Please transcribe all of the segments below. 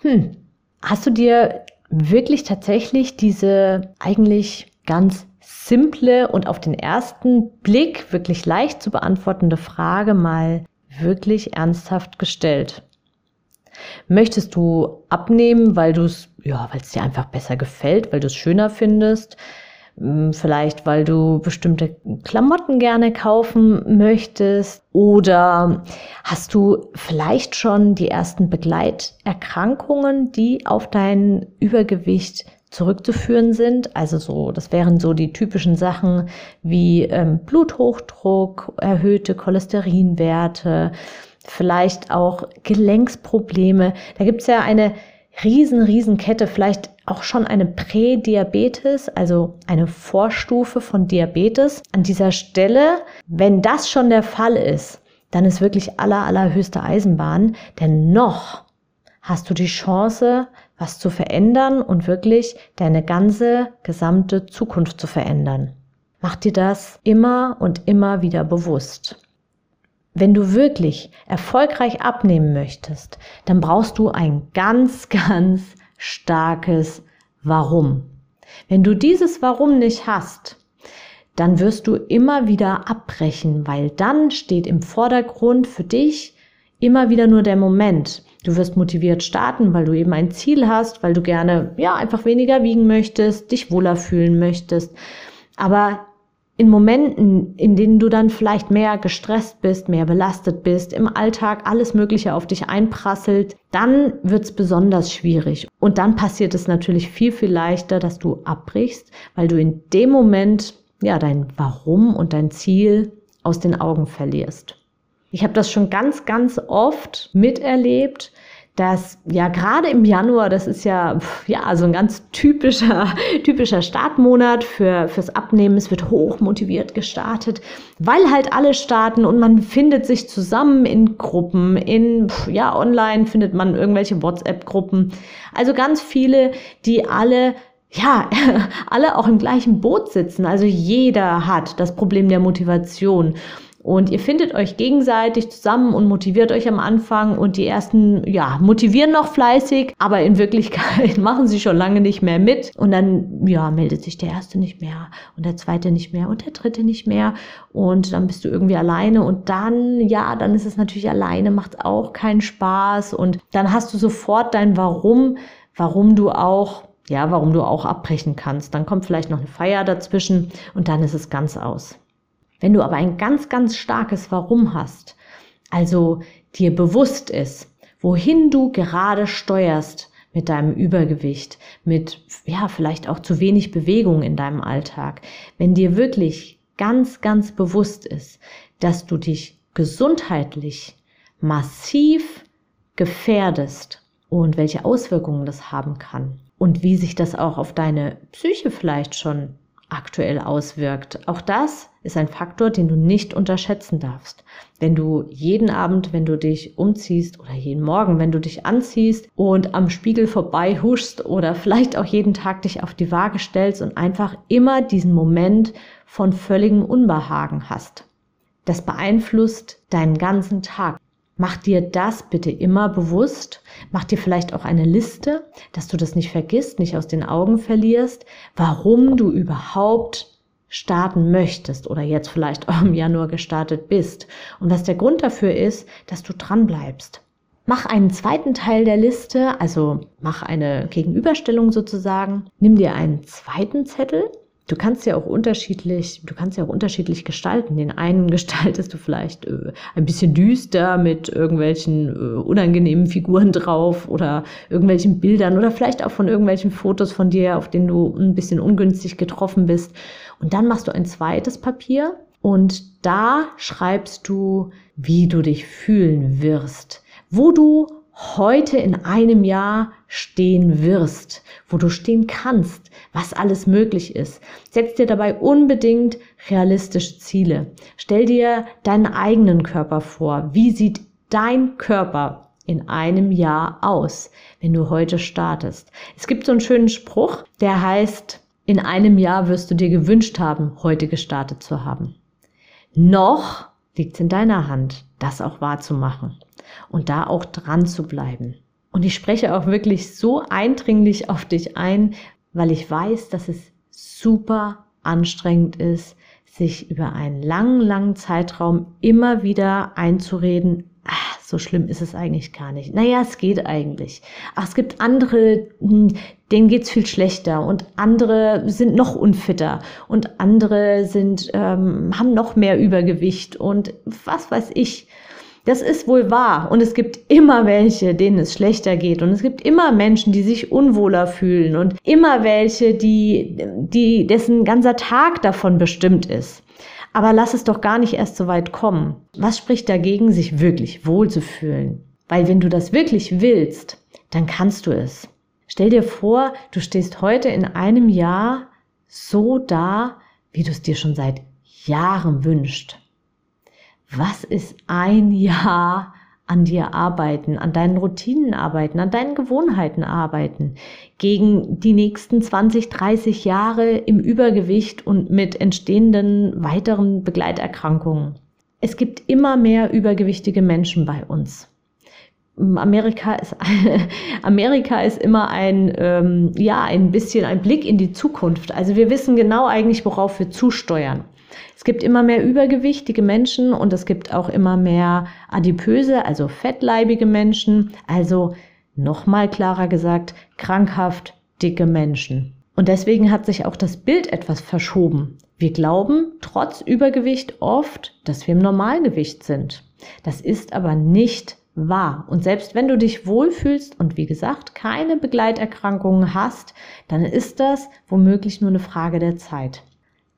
Hm, hast du dir wirklich tatsächlich diese eigentlich ganz simple und auf den ersten Blick wirklich leicht zu beantwortende Frage mal wirklich ernsthaft gestellt? Möchtest du abnehmen, weil du es, ja, weil es dir einfach besser gefällt, weil du es schöner findest? Hm, vielleicht, weil du bestimmte Klamotten gerne kaufen möchtest oder hast du vielleicht schon die ersten Begleiterkrankungen, die auf dein Übergewicht zurückzuführen sind. Also so, das wären so die typischen Sachen wie ähm, Bluthochdruck, erhöhte Cholesterinwerte, vielleicht auch Gelenksprobleme. Da gibt's ja eine riesen, riesen Kette, vielleicht auch schon eine Prädiabetes, also eine Vorstufe von Diabetes. An dieser Stelle, wenn das schon der Fall ist, dann ist wirklich aller, allerhöchste Eisenbahn, denn noch hast du die Chance, was zu verändern und wirklich deine ganze gesamte Zukunft zu verändern. Mach dir das immer und immer wieder bewusst. Wenn du wirklich erfolgreich abnehmen möchtest, dann brauchst du ein ganz, ganz starkes Warum. Wenn du dieses Warum nicht hast, dann wirst du immer wieder abbrechen, weil dann steht im Vordergrund für dich immer wieder nur der Moment. Du wirst motiviert starten, weil du eben ein Ziel hast, weil du gerne, ja, einfach weniger wiegen möchtest, dich wohler fühlen möchtest. Aber in Momenten, in denen du dann vielleicht mehr gestresst bist, mehr belastet bist, im Alltag alles Mögliche auf dich einprasselt, dann wird's besonders schwierig. Und dann passiert es natürlich viel, viel leichter, dass du abbrichst, weil du in dem Moment ja dein Warum und dein Ziel aus den Augen verlierst. Ich habe das schon ganz, ganz oft miterlebt, dass ja gerade im Januar, das ist ja ja so ein ganz typischer typischer Startmonat für fürs Abnehmen. Es wird hoch motiviert gestartet, weil halt alle starten und man findet sich zusammen in Gruppen, in ja online findet man irgendwelche WhatsApp-Gruppen. Also ganz viele, die alle ja, alle auch im gleichen Boot sitzen. Also jeder hat das Problem der Motivation. Und ihr findet euch gegenseitig zusammen und motiviert euch am Anfang. Und die ersten, ja, motivieren noch fleißig, aber in Wirklichkeit machen sie schon lange nicht mehr mit. Und dann, ja, meldet sich der erste nicht mehr und der zweite nicht mehr und der dritte nicht mehr. Und dann bist du irgendwie alleine. Und dann, ja, dann ist es natürlich alleine, macht auch keinen Spaß. Und dann hast du sofort dein Warum, warum du auch ja, warum du auch abbrechen kannst. Dann kommt vielleicht noch eine Feier dazwischen und dann ist es ganz aus. Wenn du aber ein ganz, ganz starkes Warum hast, also dir bewusst ist, wohin du gerade steuerst mit deinem Übergewicht, mit, ja, vielleicht auch zu wenig Bewegung in deinem Alltag, wenn dir wirklich ganz, ganz bewusst ist, dass du dich gesundheitlich massiv gefährdest und welche Auswirkungen das haben kann und wie sich das auch auf deine Psyche vielleicht schon aktuell auswirkt. Auch das ist ein Faktor, den du nicht unterschätzen darfst. Wenn du jeden Abend, wenn du dich umziehst oder jeden Morgen, wenn du dich anziehst und am Spiegel vorbei huschst oder vielleicht auch jeden Tag dich auf die Waage stellst und einfach immer diesen Moment von völligem Unbehagen hast. Das beeinflusst deinen ganzen Tag. Mach dir das bitte immer bewusst. Mach dir vielleicht auch eine Liste, dass du das nicht vergisst, nicht aus den Augen verlierst, warum du überhaupt starten möchtest oder jetzt vielleicht auch im Januar gestartet bist. Und was der Grund dafür ist, dass du dran bleibst. Mach einen zweiten Teil der Liste, also mach eine Gegenüberstellung sozusagen. Nimm dir einen zweiten Zettel Du kannst ja auch unterschiedlich, du kannst ja auch unterschiedlich gestalten. Den einen gestaltest du vielleicht äh, ein bisschen düster mit irgendwelchen äh, unangenehmen Figuren drauf oder irgendwelchen Bildern oder vielleicht auch von irgendwelchen Fotos von dir, auf denen du ein bisschen ungünstig getroffen bist. Und dann machst du ein zweites Papier und da schreibst du, wie du dich fühlen wirst, wo du heute in einem Jahr stehen wirst, wo du stehen kannst, was alles möglich ist. Setz dir dabei unbedingt realistische Ziele. Stell dir deinen eigenen Körper vor. Wie sieht dein Körper in einem Jahr aus, wenn du heute startest? Es gibt so einen schönen Spruch, der heißt, in einem Jahr wirst du dir gewünscht haben, heute gestartet zu haben. Noch liegt es in deiner Hand, das auch wahrzumachen und da auch dran zu bleiben. Und ich spreche auch wirklich so eindringlich auf dich ein, weil ich weiß, dass es super anstrengend ist, sich über einen langen, langen Zeitraum immer wieder einzureden, ach, so schlimm ist es eigentlich gar nicht. Naja, es geht eigentlich. Ach, es gibt andere, hm, denen geht's viel schlechter und andere sind noch unfitter und andere sind, ähm, haben noch mehr Übergewicht und was weiß ich. Das ist wohl wahr. Und es gibt immer welche, denen es schlechter geht. Und es gibt immer Menschen, die sich unwohler fühlen. Und immer welche, die, die, dessen ganzer Tag davon bestimmt ist. Aber lass es doch gar nicht erst so weit kommen. Was spricht dagegen, sich wirklich wohlzufühlen? Weil wenn du das wirklich willst, dann kannst du es. Stell dir vor, du stehst heute in einem Jahr so da, wie du es dir schon seit Jahren wünschst was ist ein Jahr an dir arbeiten, an deinen Routinen arbeiten, an deinen Gewohnheiten arbeiten, gegen die nächsten 20, 30 Jahre im Übergewicht und mit entstehenden weiteren Begleiterkrankungen. Es gibt immer mehr übergewichtige Menschen bei uns. Amerika ist, Amerika ist immer ein, ähm, ja, ein bisschen ein Blick in die Zukunft. Also wir wissen genau eigentlich, worauf wir zusteuern. Es gibt immer mehr übergewichtige Menschen und es gibt auch immer mehr adipöse, also fettleibige Menschen. Also nochmal klarer gesagt, krankhaft dicke Menschen. Und deswegen hat sich auch das Bild etwas verschoben. Wir glauben trotz Übergewicht oft, dass wir im Normalgewicht sind. Das ist aber nicht wahr. Und selbst wenn du dich wohlfühlst und wie gesagt keine Begleiterkrankungen hast, dann ist das womöglich nur eine Frage der Zeit.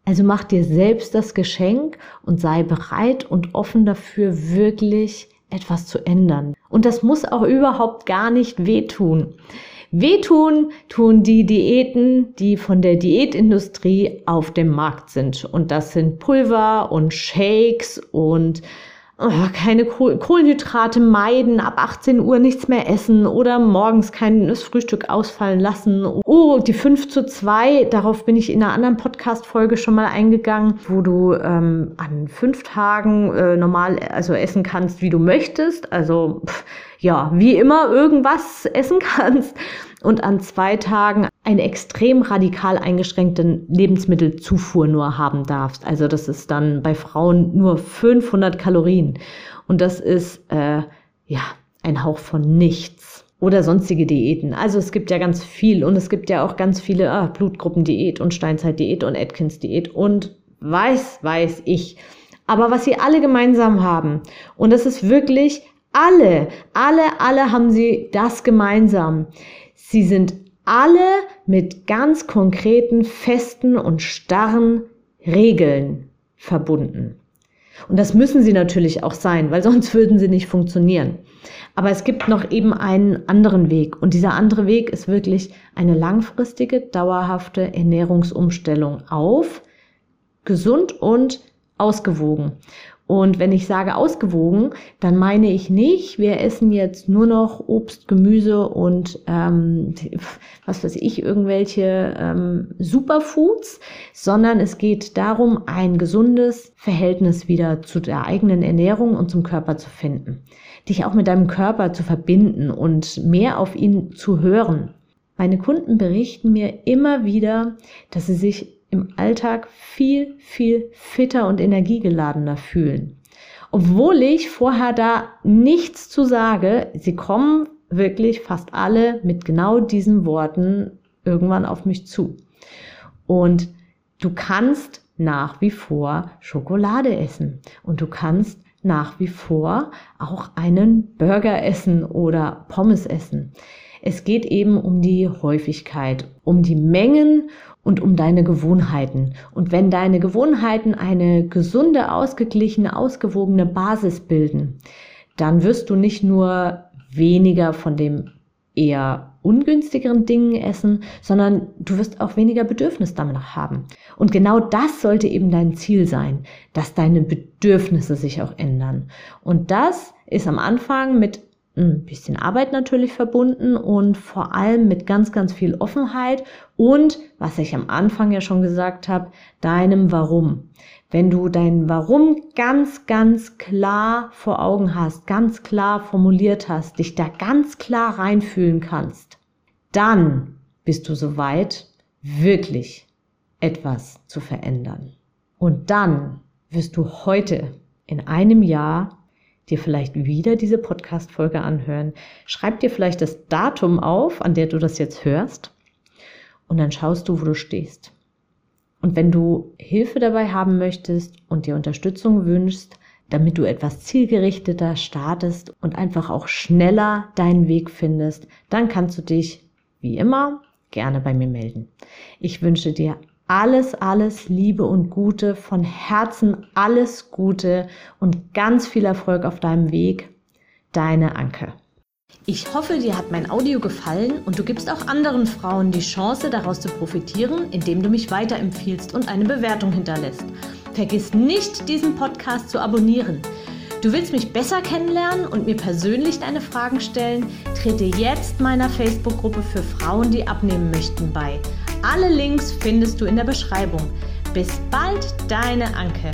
Also mach dir selbst das Geschenk und sei bereit und offen dafür, wirklich etwas zu ändern. Und das muss auch überhaupt gar nicht wehtun. Wehtun tun die Diäten, die von der Diätindustrie auf dem Markt sind. Und das sind Pulver und Shakes und keine Kohlenhydrate meiden, ab 18 Uhr nichts mehr essen oder morgens kein Frühstück ausfallen lassen. Oh, die 5 zu 2, darauf bin ich in einer anderen Podcast-Folge schon mal eingegangen, wo du ähm, an fünf Tagen äh, normal also essen kannst, wie du möchtest. Also pff, ja, wie immer irgendwas essen kannst und an zwei Tagen eine extrem radikal eingeschränkte Lebensmittelzufuhr nur haben darfst. Also das ist dann bei Frauen nur 500 Kalorien und das ist äh, ja ein Hauch von nichts oder sonstige Diäten. Also es gibt ja ganz viel und es gibt ja auch ganz viele ah, Blutgruppendiät und Steinzeitdiät und Atkins-Diät und weiß, weiß ich. Aber was sie alle gemeinsam haben, und das ist wirklich alle, alle, alle haben sie das gemeinsam. Sie sind alle mit ganz konkreten, festen und starren Regeln verbunden. Und das müssen sie natürlich auch sein, weil sonst würden sie nicht funktionieren. Aber es gibt noch eben einen anderen Weg. Und dieser andere Weg ist wirklich eine langfristige, dauerhafte Ernährungsumstellung auf gesund und ausgewogen. Und wenn ich sage ausgewogen, dann meine ich nicht, wir essen jetzt nur noch Obst, Gemüse und ähm, was weiß ich, irgendwelche ähm, Superfoods, sondern es geht darum, ein gesundes Verhältnis wieder zu der eigenen Ernährung und zum Körper zu finden. Dich auch mit deinem Körper zu verbinden und mehr auf ihn zu hören. Meine Kunden berichten mir immer wieder, dass sie sich im Alltag viel, viel fitter und energiegeladener fühlen. Obwohl ich vorher da nichts zu sage, sie kommen wirklich fast alle mit genau diesen Worten irgendwann auf mich zu. Und du kannst nach wie vor Schokolade essen und du kannst nach wie vor auch einen Burger essen oder Pommes essen. Es geht eben um die Häufigkeit, um die Mengen und um deine Gewohnheiten. Und wenn deine Gewohnheiten eine gesunde, ausgeglichene, ausgewogene Basis bilden, dann wirst du nicht nur weniger von dem eher ungünstigeren Dingen essen, sondern du wirst auch weniger Bedürfnis danach haben. Und genau das sollte eben dein Ziel sein, dass deine Bedürfnisse sich auch ändern. Und das ist am Anfang mit ein bisschen Arbeit natürlich verbunden und vor allem mit ganz, ganz viel Offenheit und, was ich am Anfang ja schon gesagt habe, deinem Warum. Wenn du dein Warum ganz, ganz klar vor Augen hast, ganz klar formuliert hast, dich da ganz klar reinfühlen kannst, dann bist du soweit, wirklich etwas zu verändern. Und dann wirst du heute in einem Jahr dir vielleicht wieder diese Podcast-Folge anhören. Schreib dir vielleicht das Datum auf, an der du das jetzt hörst. Und dann schaust du, wo du stehst. Und wenn du Hilfe dabei haben möchtest und dir Unterstützung wünschst, damit du etwas zielgerichteter startest und einfach auch schneller deinen Weg findest, dann kannst du dich wie immer gerne bei mir melden. Ich wünsche dir alles, alles Liebe und Gute, von Herzen alles Gute und ganz viel Erfolg auf deinem Weg. Deine Anke. Ich hoffe, dir hat mein Audio gefallen und du gibst auch anderen Frauen die Chance, daraus zu profitieren, indem du mich weiterempfiehlst und eine Bewertung hinterlässt. Vergiss nicht, diesen Podcast zu abonnieren. Du willst mich besser kennenlernen und mir persönlich deine Fragen stellen? Trete jetzt meiner Facebook-Gruppe für Frauen, die abnehmen möchten, bei. Alle Links findest du in der Beschreibung. Bis bald, deine Anke.